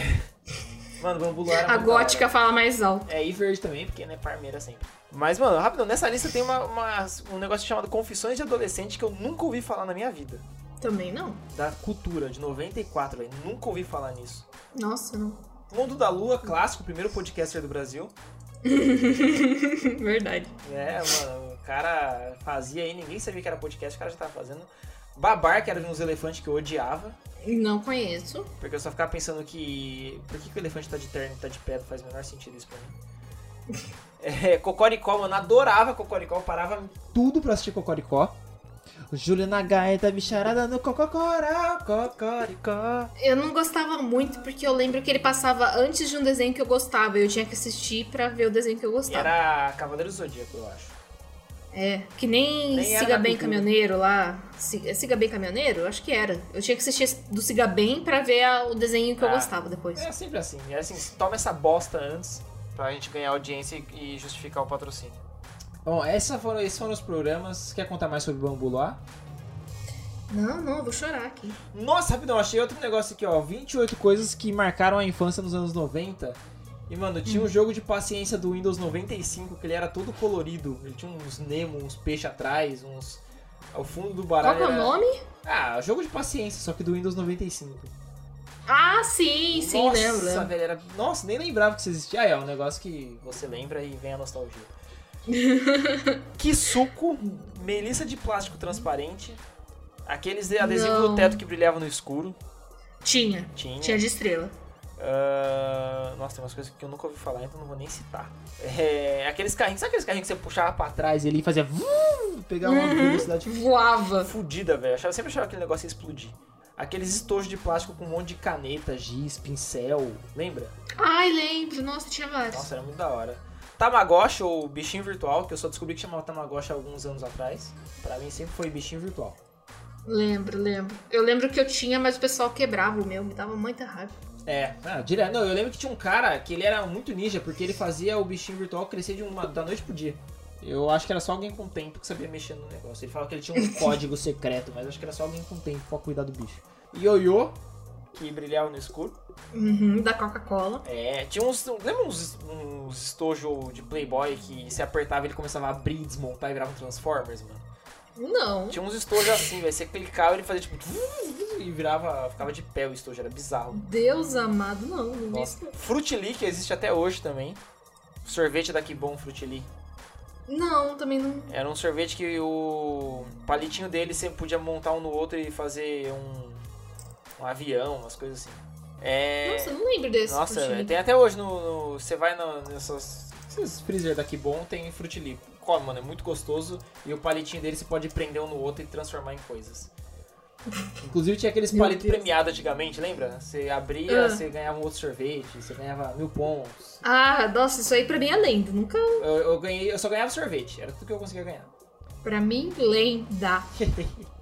Mano, bambu lá era A gótica fala mais alto. É, e verde também, porque né, parmeira sempre. Mas, mano, rápido, nessa lista tem uma, uma- um negócio chamado Confissões de Adolescente que eu nunca ouvi falar na minha vida. Também não. Da cultura, de 94, velho. Nunca ouvi falar nisso. Nossa, não. Mundo da Lua, clássico, primeiro podcaster do Brasil. Verdade. É, mano, o cara fazia aí, ninguém sabia que era podcast, o cara já tava fazendo. Babar, que era de uns elefantes que eu odiava, Não conheço. porque eu só ficava pensando que. Por que, que o elefante tá de terno e tá de pé? Não faz o menor sentido isso pra mim. É, Cocoricó, mano, adorava Cocoricó, parava. Tudo pra assistir Cocoricó. O Júlio na gaita, bicharada no Cococorá. Cocoricó. Eu não gostava muito porque eu lembro que ele passava antes de um desenho que eu gostava. Eu tinha que assistir pra ver o desenho que eu E gostava. era Cavaleiro do Zodíaco, eu acho. É, que nem, Nem era Siga na Bem cultura. Caminhoneiro lá. Si- é Siga Bem Caminhoneiro? Acho que era. Eu tinha que assistir do Siga Bem pra ver a- o desenho que eu Ah. gostava depois. É sempre assim, é assim, toma essa bosta antes pra gente ganhar audiência e justificar o patrocínio. Bom, essa foram, esses foram os programas. Quer contar mais sobre Bambu lá? Não, não, vou chorar aqui. Nossa, rapidão, achei outro negócio aqui, ó. 28 coisas que marcaram a infância nos anos 90. E, mano, tinha um jogo de paciência do Windows 95 que ele era todo colorido. Ele tinha uns Nemo, uns peixes atrás, uns. Ao fundo do Qual baralho. que é o nome? Ah, jogo de paciência, só que do Windows 95. Ah, sim, sim, Nossa, lembro. lembro. velho, era... Nossa, nem lembrava que isso existia. Ah, é um negócio que. Você lembra e vem a nostalgia. que suco, melissa de plástico transparente, aqueles adesivos Não. do teto que brilhavam no escuro. Tinha. Tinha. Tinha de estrela. Ah, nossa, tem umas coisas que eu nunca ouvi falar, então não vou nem citar. É, aqueles carrinhos, sabe aqueles carrinhos que você puxava pra trás Atrás ele fazia. Pegava uma velocidade. Voava. fudida, velho? Eu sempre achava que aquele negócio ia explodir. Aqueles estojos de plástico com um monte de caneta, giz, pincel, lembra? Ai, lembro. Nossa, tinha vários. Nossa, era muito da hora. Tamagotchi, ou bichinho virtual, que eu só descobri que chamava Tamagotchi há alguns anos atrás. Pra mim sempre foi bichinho virtual. Lembro, lembro. Eu lembro que eu tinha, mas o pessoal quebrava o meu. Me dava muita raiva. É, Ah, direto. Não, eu lembro que tinha um cara que ele era muito ninja, porque ele fazia o bichinho virtual crescer de uma, da noite pro dia. Eu acho que era só alguém com tempo que sabia mexer no negócio. Ele falava que ele tinha um código secreto, mas acho que era só alguém com tempo pra cuidar do bicho. ioiô, que brilhava no escuro. Uhum, da Coca-Cola. É, tinha uns. Lembra uns, uns estojos de Playboy que se apertava ele começava a abrir, desmontar e virava um Transformers, mano? Não. Tinha uns estojos assim, velho. Você clicava e ele fazia tipo. E virava. Ficava de pé o estojo, era bizarro. Deus amado, não. Não Nossa. Frutili, que existe até hoje também. Sorvete da Que Bom Frutili. Não, também não. Era um sorvete que o palitinho dele você podia montar um no outro e fazer um, um avião, umas coisas assim. É. Nossa, eu não lembro desse. Nossa, tem até hoje no. você vai no, nessas. Esses freezer da Que Bom tem frutili. Come, mano, é muito gostoso. E o palitinho dele você pode prender um no outro e transformar em coisas. Inclusive tinha aqueles palitos premiados antigamente, lembra? Você abria, Ah. você ganhava um outro sorvete, você ganhava mil pontos. Ah, nossa, isso aí pra mim é lenda. Nunca. Eu, eu ganhei, eu só ganhava sorvete, era tudo que eu conseguia ganhar. Pra mim, lenda.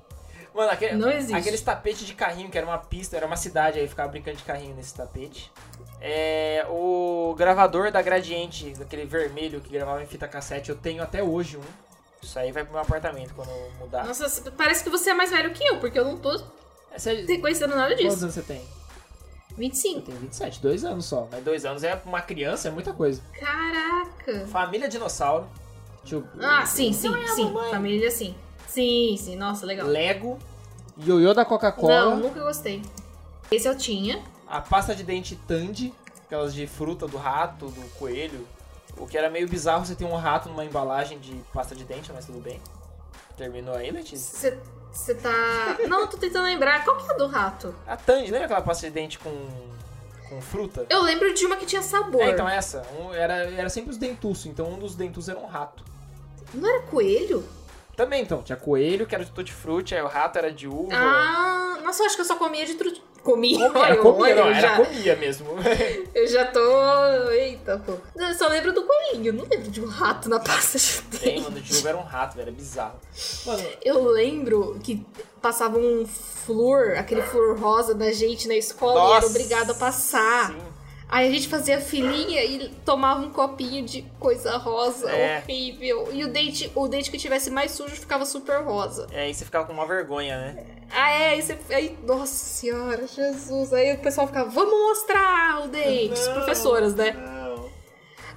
Mano, aquele, Não existe. aqueles tapetes de carrinho, que era uma pista, era uma cidade, aí eu ficava brincando de carrinho nesse tapete. É, o gravador da Gradiente, daquele vermelho que gravava em fita cassete, eu tenho até hoje um. Isso aí vai pro meu apartamento quando eu mudar. Nossa, parece que você é mais velho que eu, porque eu não tô é- reconhecendo nada Quantos disso. anos você tem? Eu 25. tenho 27, dois anos só. Mas dois anos é uma criança, é muita coisa. Caraca. Família Dinossauro, eu... Ah, sim, sim, é sim. Família, sim. Sim, sim. Nossa, legal. Lego, Ioiô da Coca-Cola. Não, nunca gostei. Esse eu tinha. a pasta de dente Tandy, aquelas de fruta do rato, do coelho. O que era meio bizarro você ter um rato numa embalagem de pasta de dente, mas tudo bem. Terminou aí, Letícia? Você tá. Não, eu tô tentando lembrar. Qual que é do rato? A Tandy, lembra aquela pasta de dente com, com fruta? Eu lembro de uma que tinha sabor. É, então essa. Um, era, era sempre os dentuços, então um dos dentuços era um rato. Não era coelho? Também, então, tinha coelho, que era de tutti-frutti, aí o rato era de uva. Ah, nossa, eu acho que eu só comia de truti. Comia, Comia, era comia, não, era já, comia mesmo. eu já tô. Eita, pô. Eu só lembro do coelhinho, não lembro de um rato na pasta de Tem, dente. mano, de uva era um rato, velho, era bizarro. Mano, Eu lembro que passava um flor, aquele flor rosa da gente na escola e era Nossa, obrigado a passar. Sim. Aí a gente fazia filinha e tomava um copinho de coisa rosa É. horrível. E o dente, o dente que tivesse mais sujo ficava super rosa. É, aí você ficava com uma vergonha, né? Ah, é, aí você. Aí, nossa senhora, Jesus. Aí o pessoal ficava, vamos mostrar o dente. As Não, professoras, né? não.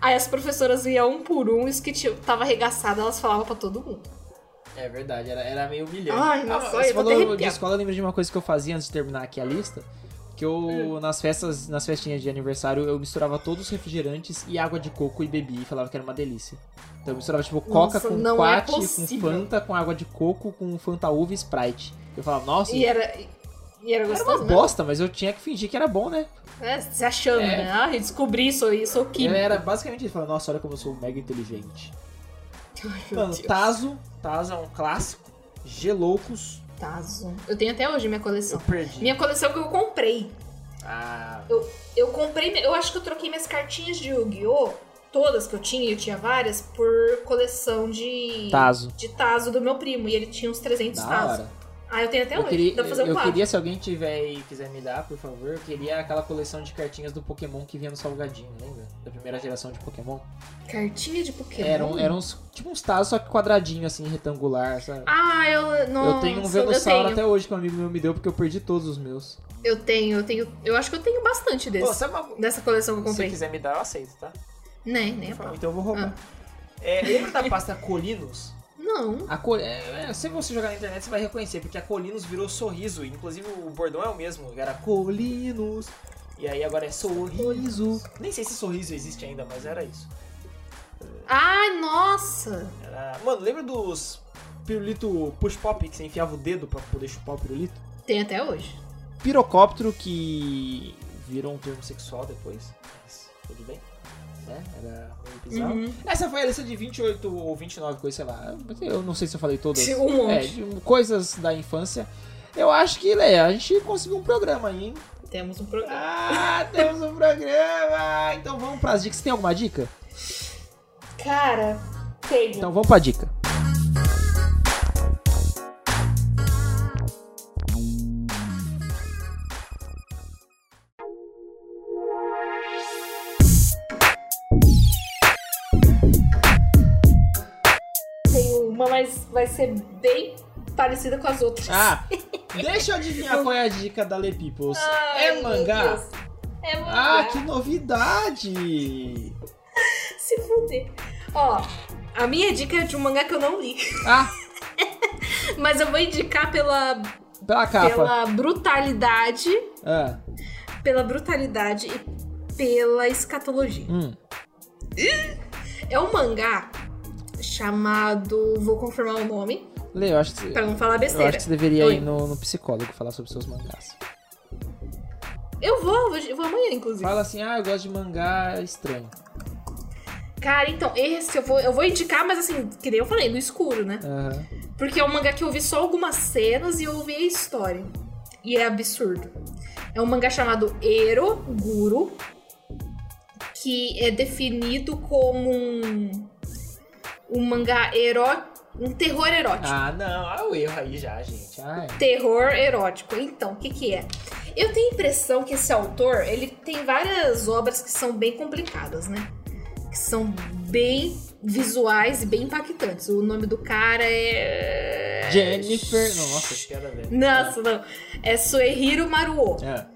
Aí as professoras iam um por um, e os que tava arregaçado, elas falavam pra todo mundo. É verdade, era, era meio humilhante. Ai, nossa, Ah, olha, você eu falou de escola, eu lembro de uma coisa que eu fazia antes de terminar aqui a lista. Que eu, nas festas, nas festinhas de aniversário, eu misturava todos os refrigerantes e água de coco e bebia e falava que era uma delícia. Então eu misturava tipo coca Nossa, com não é com. Fanta, com água de coco, com Fanta uva e Sprite. Eu falava, nossa, E era. E era era gostoso, uma né? bosta, mas eu tinha que fingir que era bom, né? É, se achando, É. né? Ah, descobri sou Eu químico. era basicamente isso, falando, nossa, olha como eu sou mega inteligente. Ai, Mano, Deus. Tazo, Tazo é um clássico. Geloucos, Tazo. Eu tenho até hoje minha eu coleção. perdi. Minha coleção que eu comprei. Ah, Eu comprei. Eu acho que eu troquei minhas cartinhas de Yu-Gi-Oh! Todas que eu tinha, e eu tinha várias, por coleção de. Tazo. De Tazo do meu primo. E ele tinha uns 300 Da Tazo. hora. Ah, eu tenho até Eu hoje. queria, Dá pra fazer um eu quadro. queria, se alguém tiver e quiser me dar, por favor, eu queria aquela coleção de cartinhas do Pokémon que vinha no salgadinho, lembra? Da primeira geração de Pokémon. Cartinha de Pokémon. Eram, eram uns, tipo uns tazos, só que quadradinho, assim, retangular, sabe? Ah, eu. Nossa, eu tenho um tenho. até hoje que um amigo meu me deu, porque eu perdi todos os meus. Eu tenho, eu tenho. Eu acho que eu tenho bastante desse. Pô, uma... Dessa coleção que eu Se você comprei. quiser me dar, eu aceito, tá? Nem, nem a pau. Então eu vou roubar. Ah. É, lembra da pasta Colinos? Não. A cor, é, é, se você jogar na internet, você vai reconhecer, porque a Colinos virou sorriso. Inclusive o bordão é o mesmo, era Colinos. E aí agora é sorriso. Nem sei se sorriso existe ainda, mas era isso. Ai, nossa! Era... Mano, lembra dos pirulito push pop que você enfiava o dedo pra poder chupar o pirulito? Tem até hoje. Pirocóptero, que virou um termo sexual depois, mas tudo bem. Né? Era bizarro. Uhum. Essa foi a lista de 28 ou 29 coisas, sei lá. Eu não sei se eu falei todas. Um monte. É, coisas da infância. Eu acho que, Lê, a gente conseguiu um programa aí, hein? Temos um programa. Ah, temos um programa! Então vamos pras dicas. Você tem alguma dica? Cara, tenho. Então vamos pra dica. Vai ser bem parecida com as outras. Ah, deixa eu adivinhar qual é a dica da Le Peoples. Ai, é mangá? É mangá. Ah, que novidade! Se fuder. Ó, a minha dica é de um mangá que eu não li. Ah, Mas eu vou indicar pela, pela capa. pela brutalidade. Ah, Pela brutalidade e pela escatologia. hum. É um mangá chamado. Vou confirmar o nome, Lê, eu acho que você, pra não falar eu besteira. acho que você deveria Oi. ir no, no psicólogo falar sobre seus mangás. Eu vou, vou, vou amanhã, inclusive. Fala assim, ah, eu gosto de mangá estranho. Cara, então, esse eu vou, eu vou indicar, mas assim, que nem eu falei, no escuro, né? Aham. Porque é um mangá que eu vi só algumas cenas e eu ouvi a história. E é absurdo. É um mangá chamado Ero Guru, que é definido como um, um mangá erótico, um terror erótico. Ah, não, ah, o erro aí já, gente. Ai. Terror erótico. Então, o que que é? Eu tenho a impressão que esse autor, ele tem várias obras que são bem complicadas, né? Que são bem visuais e bem impactantes. O nome do cara é... Jennifer. Nossa, que piada velha. Nossa, não. É Suehiro Maruo. É.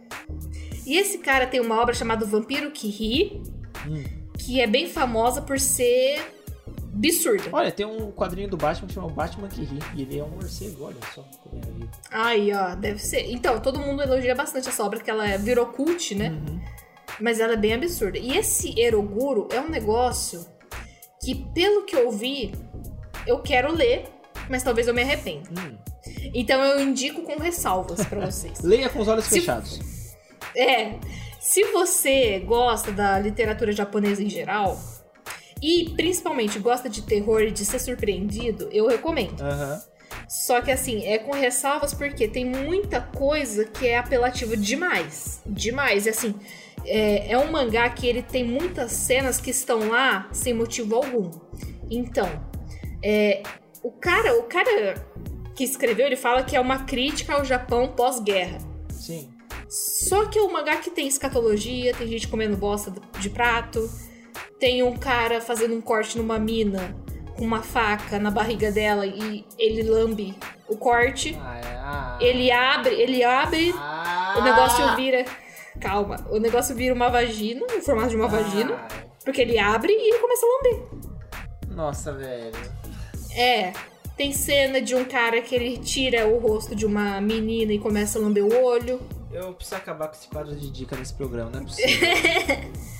E esse cara tem uma obra chamada Vampiro que Ri, Hum. que é bem famosa por ser absurda. Olha, tem um quadrinho do Batman que chama o Batman que ri. E ele é um morcego, olha só como é a vida. Aí, ó, deve ser. Então, todo mundo elogia bastante essa obra, que ela virou cult, né? Uhum. Mas ela é bem absurda. E esse Eroguro é um negócio que, pelo que eu vi, eu quero ler, mas talvez eu me arrependa. Hum. Então eu indico com ressalvas pra vocês. Leia com os olhos Se- fechados. É, se você gosta da literatura japonesa em geral, e principalmente gosta de terror e de ser surpreendido, eu recomendo. Aham. Só que assim, é com ressalvas porque tem muita coisa que é apelativa demais. Demais. E assim, é, é um mangá que ele tem muitas cenas que estão lá sem motivo algum. Então, é, o cara, o cara que escreveu, ele fala que é uma crítica ao Japão pós-guerra. Sim. Só que é um mangá que tem escatologia, tem gente comendo bosta de prato, tem um cara fazendo um corte numa mina com uma faca na barriga dela e ele lambe o corte. Ah, é, ah. Ele abre, ele abre, Ah. o negócio vira. Calma, o negócio vira uma vagina, no formato de uma vagina, Ai. porque ele abre e ele começa a lamber. Nossa, velho. É. Tem cena de um cara que ele tira o rosto de uma menina e começa a lamber o olho. Eu preciso acabar com esse quadro de dica nesse programa, não é possível.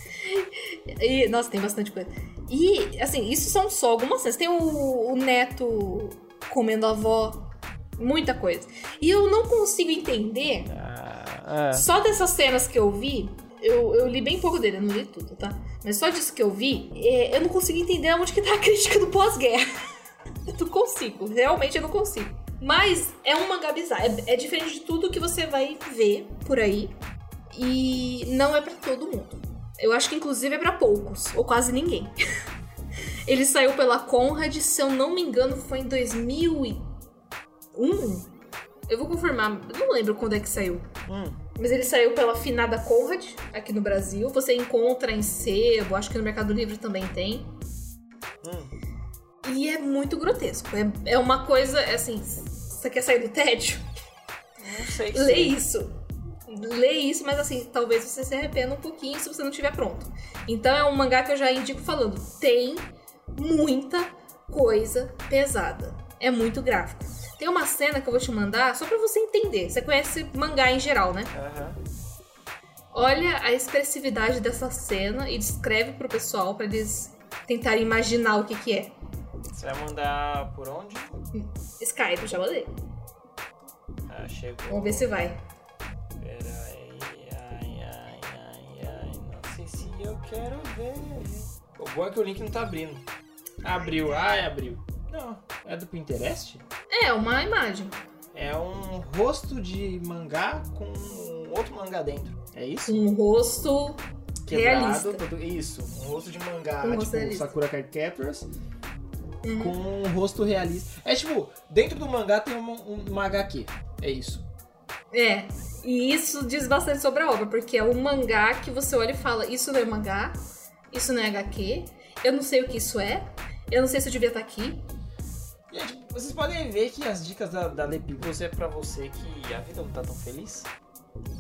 E, nossa, tem bastante coisa. E, assim, isso são só algumas cenas. Tem o, o neto comendo a avó. Muita coisa. E eu não consigo entender, ah, só dessas cenas que eu vi, eu, eu li bem pouco dele, eu não li tudo, tá? Mas só disso que eu vi, é, eu não consigo entender onde que tá a crítica do pós-guerra. eu não consigo, realmente eu não consigo. Mas é um mangá bizarro, é, é diferente de tudo que você vai ver por aí. E não é pra todo mundo. Eu acho que inclusive é pra poucos, ou quase ninguém. Ele saiu pela Conrad, se eu não me engano, foi em 2001. Eu vou confirmar, eu não lembro quando é que saiu. Hum. Mas ele saiu pela finada Conrad, aqui no Brasil. Você encontra em sebo, acho que no Mercado Livre também tem. Hum. E é muito grotesco. É, é uma coisa, é assim, você quer sair do tédio? Não sei Lê sei. isso. Lê isso, mas assim, talvez você se arrependa um pouquinho se você não estiver pronto. Então é um mangá que eu já indico falando. Tem muita coisa pesada. É muito gráfico. Tem uma cena que eu vou te mandar só pra você entender. Você conhece mangá em geral, né? Aham. Olha a expressividade dessa cena e descreve pro pessoal pra eles tentarem imaginar o que que é. Você vai mandar por onde? Skype, já mandei. Ah, chegou. Vamos ver se vai. Eu quero ver. O bom é que o link não tá abrindo. Abriu, ai, abriu. Não, é do Pinterest? É, uma imagem. É um rosto de mangá com outro mangá dentro. É isso? Um rosto realista. todo- Isso, um rosto de mangá, Um tipo realista. Sakura Card Captors, Uhum. com um rosto realista. É tipo, dentro do mangá tem uma, um- uma HQ. É isso. É. E isso diz bastante sobre a obra, porque é um mangá que você olha e fala: Isso não é mangá, isso não é HQ, eu não sei o que isso é, eu não sei se eu devia estar aqui. Gente, vocês podem ver que as dicas da, da Le Peoples é pra você que a vida não tá tão feliz.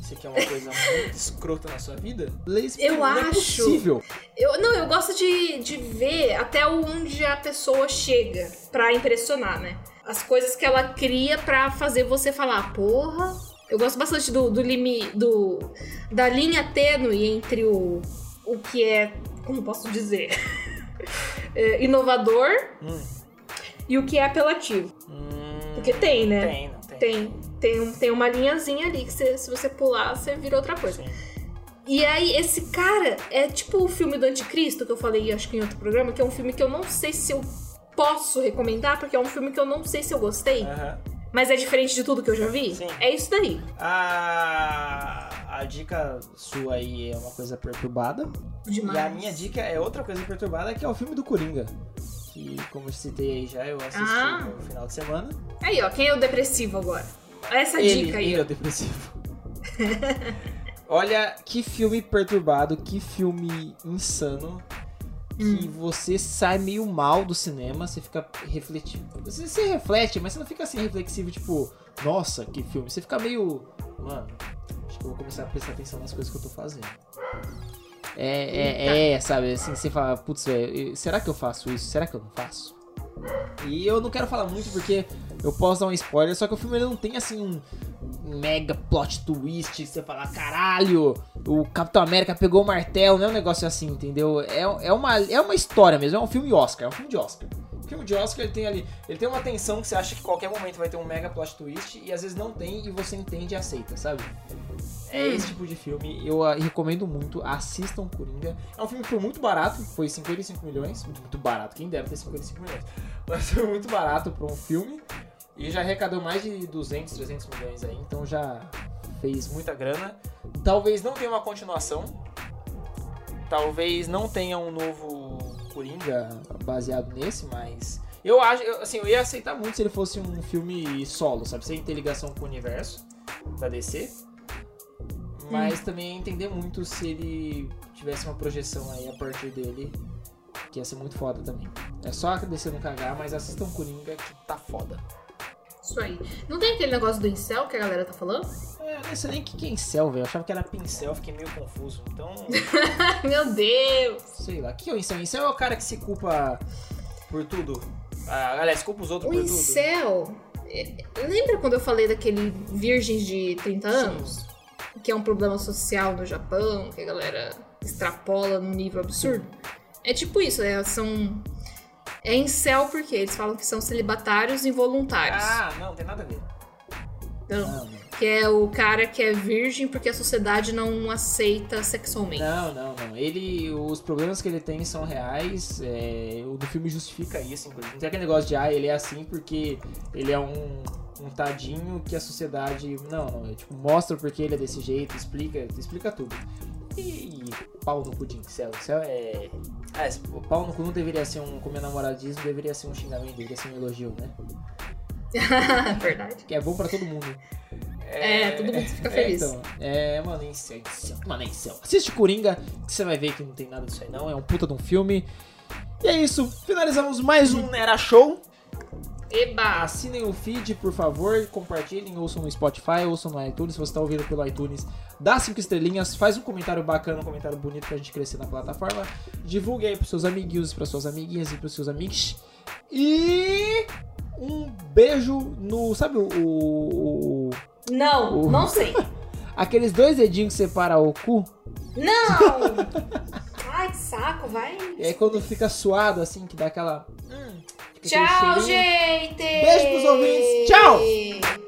Você quer uma coisa muito escrota na sua vida? Lê Eu não é acho. possível. Eu, não, eu gosto de, de ver até onde a pessoa chega pra impressionar, né? As coisas que ela cria pra fazer você falar, porra. Eu gosto bastante do, do limi, do da linha tênue entre o, o que é, como posso dizer, é, inovador Hum, e o que é apelativo. hum, Porque tem, né? Tem, não tem. Tem. Tem, um- tem uma linhazinha ali que você- se você pular, você vira outra coisa. Sim. E aí, esse cara é tipo o filme do Anticristo, que eu falei, acho que em outro programa, que é um filme que eu não sei se eu posso recomendar, porque é um filme que eu não sei se eu gostei, Aham. Mas é diferente de tudo que eu já vi. Sim. É isso daí. A, a dica sua aí é uma coisa perturbada. Demais. E a minha dica é outra coisa perturbada, que é o filme do Coringa. Que, como eu citei aí já, eu assisti Ah. no final de semana. Aí, ó, quem é o depressivo agora? Essa ele, dica aí. ele é o depressivo. Olha que filme perturbado, que filme insano. Que Hum. você sai meio mal do cinema, você fica refletindo. Você se reflete, mas você não fica assim reflexivo, tipo, nossa, que filme. Você fica meio. Mano, acho que eu vou começar a prestar atenção nas coisas que eu tô fazendo. É, é, é, sabe, assim, você fala, putz, será que eu faço isso? Será que eu não faço? E eu não quero falar muito porque eu posso dar um spoiler, só que o filme não tem assim um mega plot twist você fala, caralho, o Capitão América pegou o martelo, não é um negócio assim, entendeu? É, é, uma, é uma história mesmo, é um filme Oscar, é um filme de Oscar. O filme de Oscar ele tem ali, ele tem uma tensão que você acha que qualquer momento vai ter um mega plot twist e às vezes não tem e você entende e aceita, sabe? É esse tipo de filme, eu ah, recomendo muito, assistam Coringa. É um filme que foi muito barato, foi 55 milhões, muito, muito barato, quem deve ter 55 milhões. Mas foi muito barato para um filme e já arrecadou mais de 200, 300 milhões aí, então já fez muita grana. Talvez não tenha uma continuação, talvez não tenha um novo Coringa baseado nesse, mas eu acho, eu, assim, eu ia aceitar muito se ele fosse um filme solo, sabe? Sem ter ligação com o universo da DC. Mas também entender muito se ele tivesse uma projeção aí a partir dele, que ia ser muito foda também. É só descer no cagar, mas assistam Coringa que tá foda. Isso aí. Não tem aquele negócio do incel que a galera tá falando? É, eu nem sei nem o que é incel, velho. Eu achava que era pincel, fiquei meio confuso. Então, Meu Deus! sei lá. O que é o incel? Incel é o cara que se culpa por tudo. Ah, aliás, culpa os outros O por tudo. incel. é- Lembra quando eu falei daquele virgens de 30 anos? Que é um problema social no Japão, que a galera extrapola num nível absurdo? É tipo isso, é, são. É incel porque eles falam que são celibatários involuntários. Ah, não, tem nada a ver. Não. Não. Que é o cara que é virgem porque a sociedade não aceita sexualmente. Não, não, não. Ele, os problemas que ele tem são reais. É, o do filme justifica Fica isso, inclusive. Não tem aquele negócio de, ah, ele é assim porque ele é um, um tadinho que a sociedade. Não, não. É, tipo, mostra porque ele é desse jeito, explica, explica tudo. E, pau no cu de incel. Incel é. Ah, esse- pau no cu não deveria ser um. Como é namoradismo, deveria ser um xingamento, deveria ser um elogio, né? Verdade. Que é bom pra todo mundo. É, todo mundo fica É, feliz. então, é, mano, é incel, incel, mano, é incel. Assiste Coringa, que você vai ver que não tem nada disso aí, não. É um puta de um filme. E é isso, finalizamos mais um Nera Show. Eba! Assinem o feed, por favor, compartilhem, ouçam no Spotify, ouçam no iTunes. Se você está ouvindo pelo iTunes, dá cinco estrelinhas, faz um comentário bacana, um comentário bonito pra gente crescer na plataforma. Divulgue aí pros seus amiguinhos, pras suas amiguinhas e pros seus amigos. E um beijo no. Sabe o. o- o- Não, O- não sei. aqueles dois dedinhos que separa o cu? Não! Ai, que saco, vai. E aí quando fica suado assim, que dá aquela. hum, Tchau, gente! Beijo pros ouvintes. Tchau!